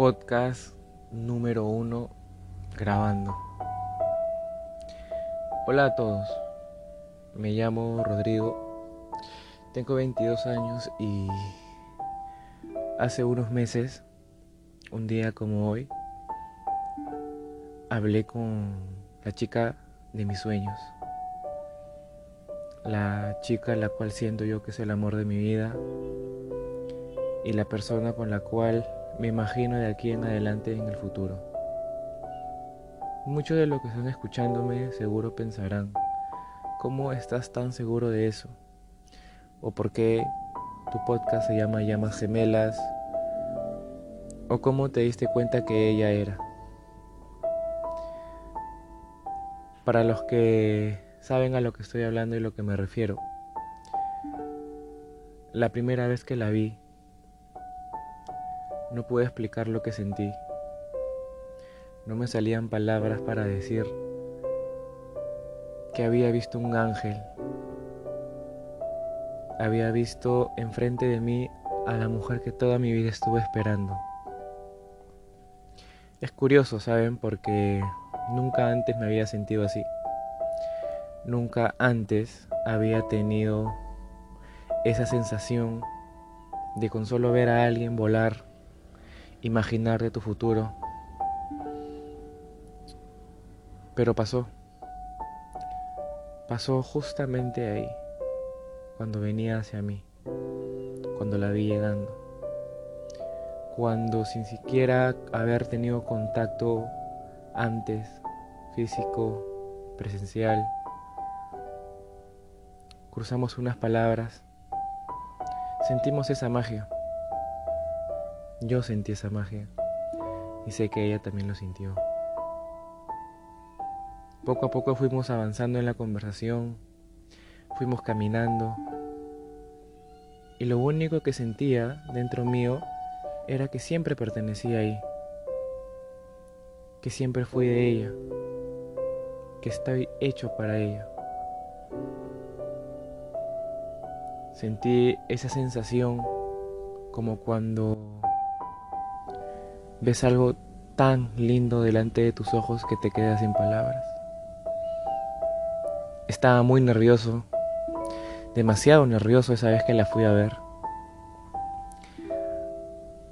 podcast número uno grabando. Hola a todos, me llamo Rodrigo, tengo 22 años y hace unos meses, un día como hoy, hablé con la chica de mis sueños, la chica la cual siento yo que es el amor de mi vida y la persona con la cual me imagino de aquí en adelante en el futuro. Muchos de los que están escuchándome seguro pensarán, ¿cómo estás tan seguro de eso? ¿O por qué tu podcast se llama Llamas Gemelas? ¿O cómo te diste cuenta que ella era? Para los que saben a lo que estoy hablando y lo que me refiero, la primera vez que la vi no pude explicar lo que sentí. No me salían palabras para decir que había visto un ángel. Había visto enfrente de mí a la mujer que toda mi vida estuve esperando. Es curioso, ¿saben? Porque nunca antes me había sentido así. Nunca antes había tenido esa sensación de con solo ver a alguien volar imaginar de tu futuro. Pero pasó. Pasó justamente ahí, cuando venía hacia mí, cuando la vi llegando, cuando sin siquiera haber tenido contacto antes, físico, presencial, cruzamos unas palabras, sentimos esa magia. Yo sentí esa magia. Y sé que ella también lo sintió. Poco a poco fuimos avanzando en la conversación, fuimos caminando. Y lo único que sentía dentro mío era que siempre pertenecía ahí, que siempre fui de ella, que estoy hecho para ella. Sentí esa sensación como cuando ves algo tan lindo delante de tus ojos que te quedas sin palabras. Estaba muy nervioso, demasiado nervioso esa vez que la fui a ver.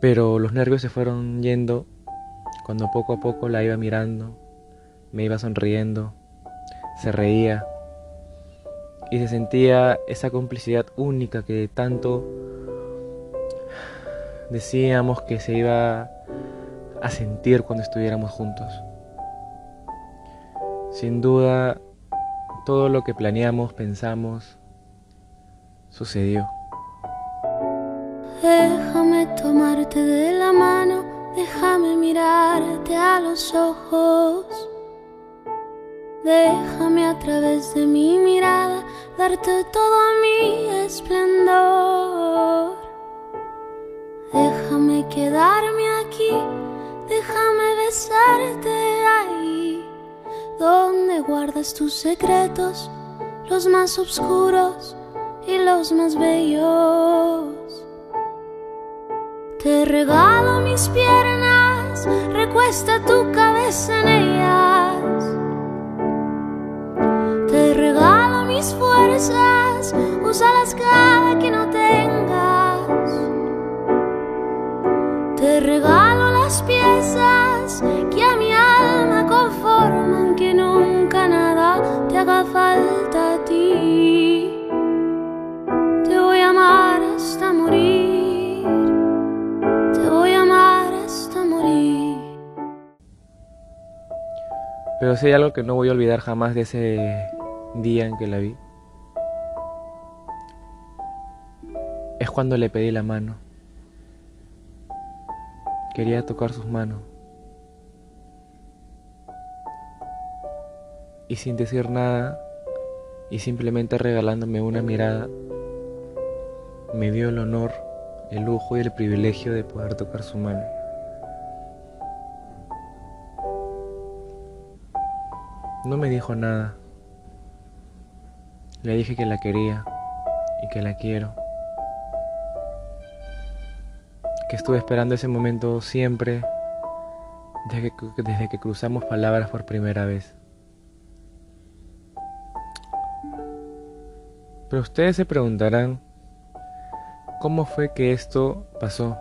Pero los nervios se fueron yendo cuando poco a poco la iba mirando, me iba sonriendo, se reía y se sentía esa complicidad única que tanto decíamos que se iba a sentir cuando estuviéramos juntos. Sin duda, todo lo que planeamos, pensamos, sucedió. Déjame tomarte de la mano, déjame mirarte a los ojos. Déjame a través de mi mirada darte todo mi esplendor. Déjame quedarme aquí Déjame besarte ahí, donde guardas tus secretos, los más oscuros y los más bellos. Te regalo mis piernas, recuesta tu cabeza en ellas. Te regalo mis fuerzas, úsalas cada que no tengas. Te regalo piezas que a mi alma conforman, que nunca nada te haga falta a ti. Te voy a amar hasta morir, te voy a amar hasta morir. Pero si hay algo que no voy a olvidar jamás de ese día en que la vi, es cuando le pedí la mano. Quería tocar sus manos. Y sin decir nada, y simplemente regalándome una mirada, me dio el honor, el lujo y el privilegio de poder tocar su mano. No me dijo nada. Le dije que la quería y que la quiero. Que estuve esperando ese momento siempre desde que, desde que cruzamos palabras por primera vez. Pero ustedes se preguntarán, ¿cómo fue que esto pasó?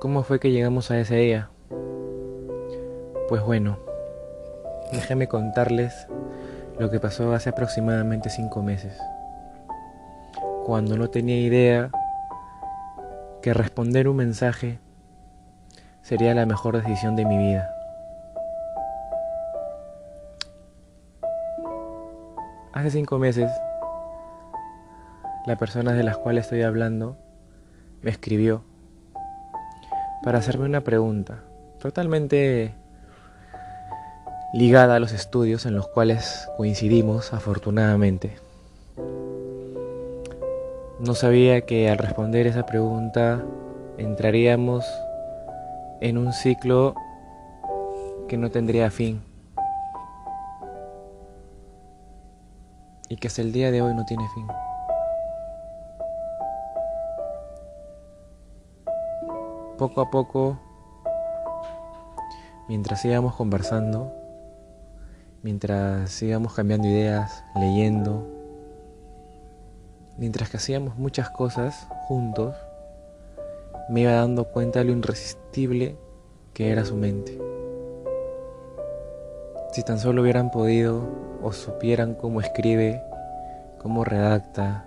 ¿Cómo fue que llegamos a ese día? Pues bueno, déjenme contarles lo que pasó hace aproximadamente cinco meses, cuando no tenía idea que responder un mensaje sería la mejor decisión de mi vida. Hace cinco meses, la persona de las cuales estoy hablando me escribió para hacerme una pregunta totalmente ligada a los estudios en los cuales coincidimos afortunadamente. No sabía que al responder esa pregunta entraríamos en un ciclo que no tendría fin y que hasta el día de hoy no tiene fin. Poco a poco, mientras íbamos conversando, mientras íbamos cambiando ideas, leyendo, mientras que hacíamos muchas cosas juntos, me iba dando cuenta de lo irresistible que era su mente. Si tan solo hubieran podido o supieran cómo escribe, cómo redacta.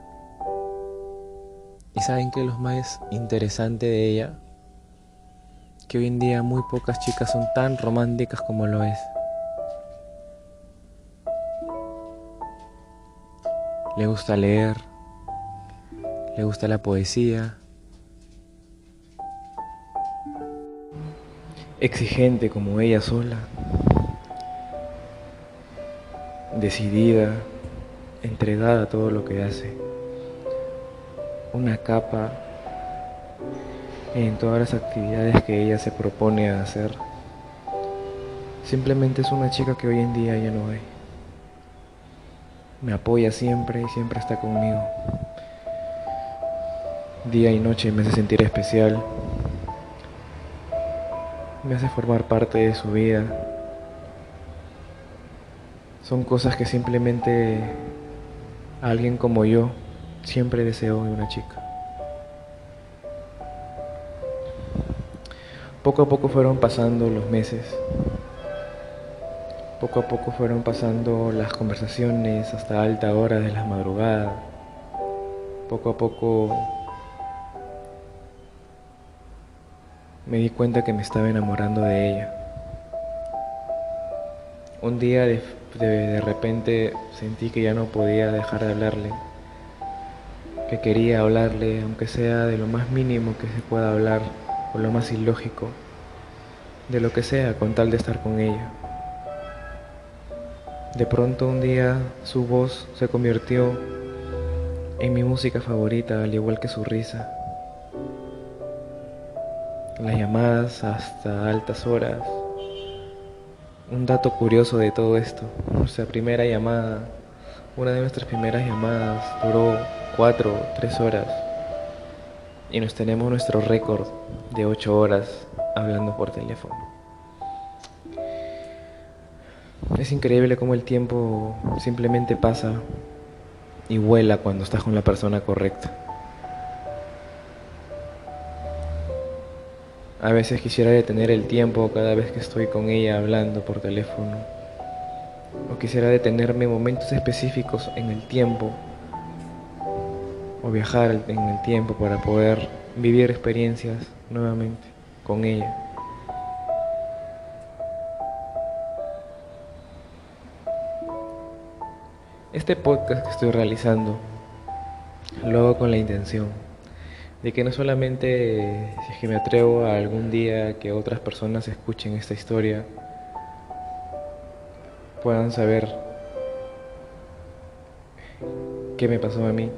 Y saben que lo más interesante de ella, que hoy en día muy pocas chicas son tan románticas como lo es. Le gusta leer, le gusta la poesía, exigente como ella sola, decidida, entregada a todo lo que hace, una capa en todas las actividades que ella se propone hacer. Simplemente es una chica que hoy en día ya no hay. Me apoya siempre y siempre está conmigo. Día y noche me hace sentir especial me hace formar parte de su vida. Son cosas que simplemente alguien como yo siempre deseó en una chica. Poco a poco fueron pasando los meses. Poco a poco fueron pasando las conversaciones hasta alta hora de la madrugada. Poco a poco me di cuenta que me estaba enamorando de ella. Un día de, repente sentí que ya no podía dejar de hablarle, que quería hablarle, aunque sea de lo más mínimo que se pueda hablar, o lo más ilógico, de lo que sea, con tal de estar con ella. De pronto un día su voz se convirtió en mi música favorita, al igual que su risa las llamadas hasta altas horas. Un dato curioso de todo esto, nuestra primera llamada, una de nuestras primeras llamadas duró cuatro, tres horas y nos tenemos nuestro récord de ocho horas hablando por teléfono. Es increíble cómo el tiempo simplemente pasa y vuela cuando estás con la persona correcta. A veces quisiera detener el tiempo cada vez que estoy con ella hablando por teléfono. O quisiera detenerme momentos específicos en el tiempo. O viajar en el tiempo para poder vivir experiencias nuevamente con ella. Este podcast que estoy realizando lo hago con la intención de que no solamente si es que me atrevo a algún día que otras personas escuchen esta historia, puedan saber qué me pasó a mí,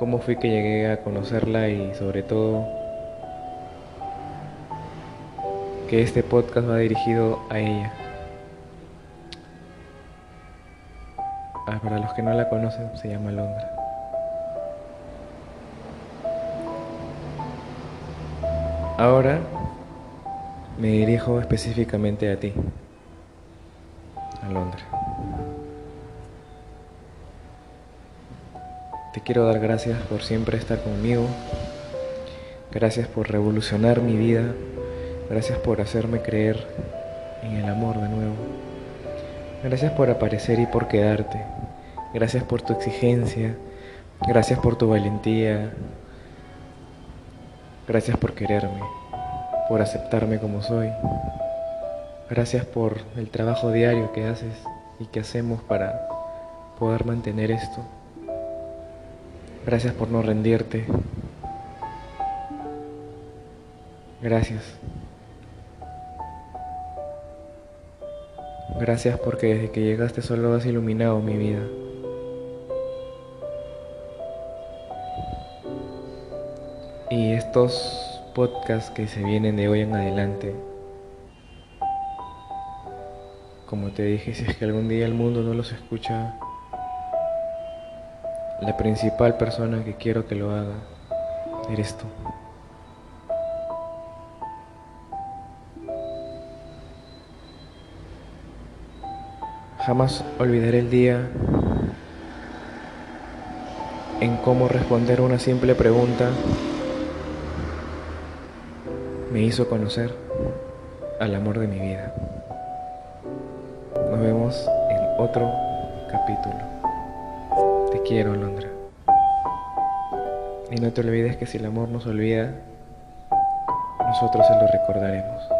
cómo fui que llegué a conocerla y sobre todo que este podcast va dirigido a ella. Ah, para los que no la conocen, se llama Londra. Ahora me dirijo específicamente a ti, Alondra. Te quiero dar gracias por siempre estar conmigo. Gracias por revolucionar mi vida. Gracias por hacerme creer en el amor de nuevo. Gracias por aparecer y por quedarte. Gracias por tu exigencia. Gracias por tu valentía. Gracias por quererme, por aceptarme como soy. Gracias por el trabajo diario que haces y que hacemos para poder mantener esto. Gracias por no rendirte. Gracias. Gracias porque desde que llegaste solo has iluminado mi vida. Y estos podcasts que se vienen de hoy en adelante, como te dije, si es que algún día el mundo no los escucha, la principal persona que quiero que lo haga eres tú. Jamás olvidaré el día en cómo responder una simple pregunta me hizo conocer al amor de mi vida. Nos vemos en otro capítulo. Te quiero, Londra. Y no te olvides que si el amor nos olvida, nosotros se lo recordaremos.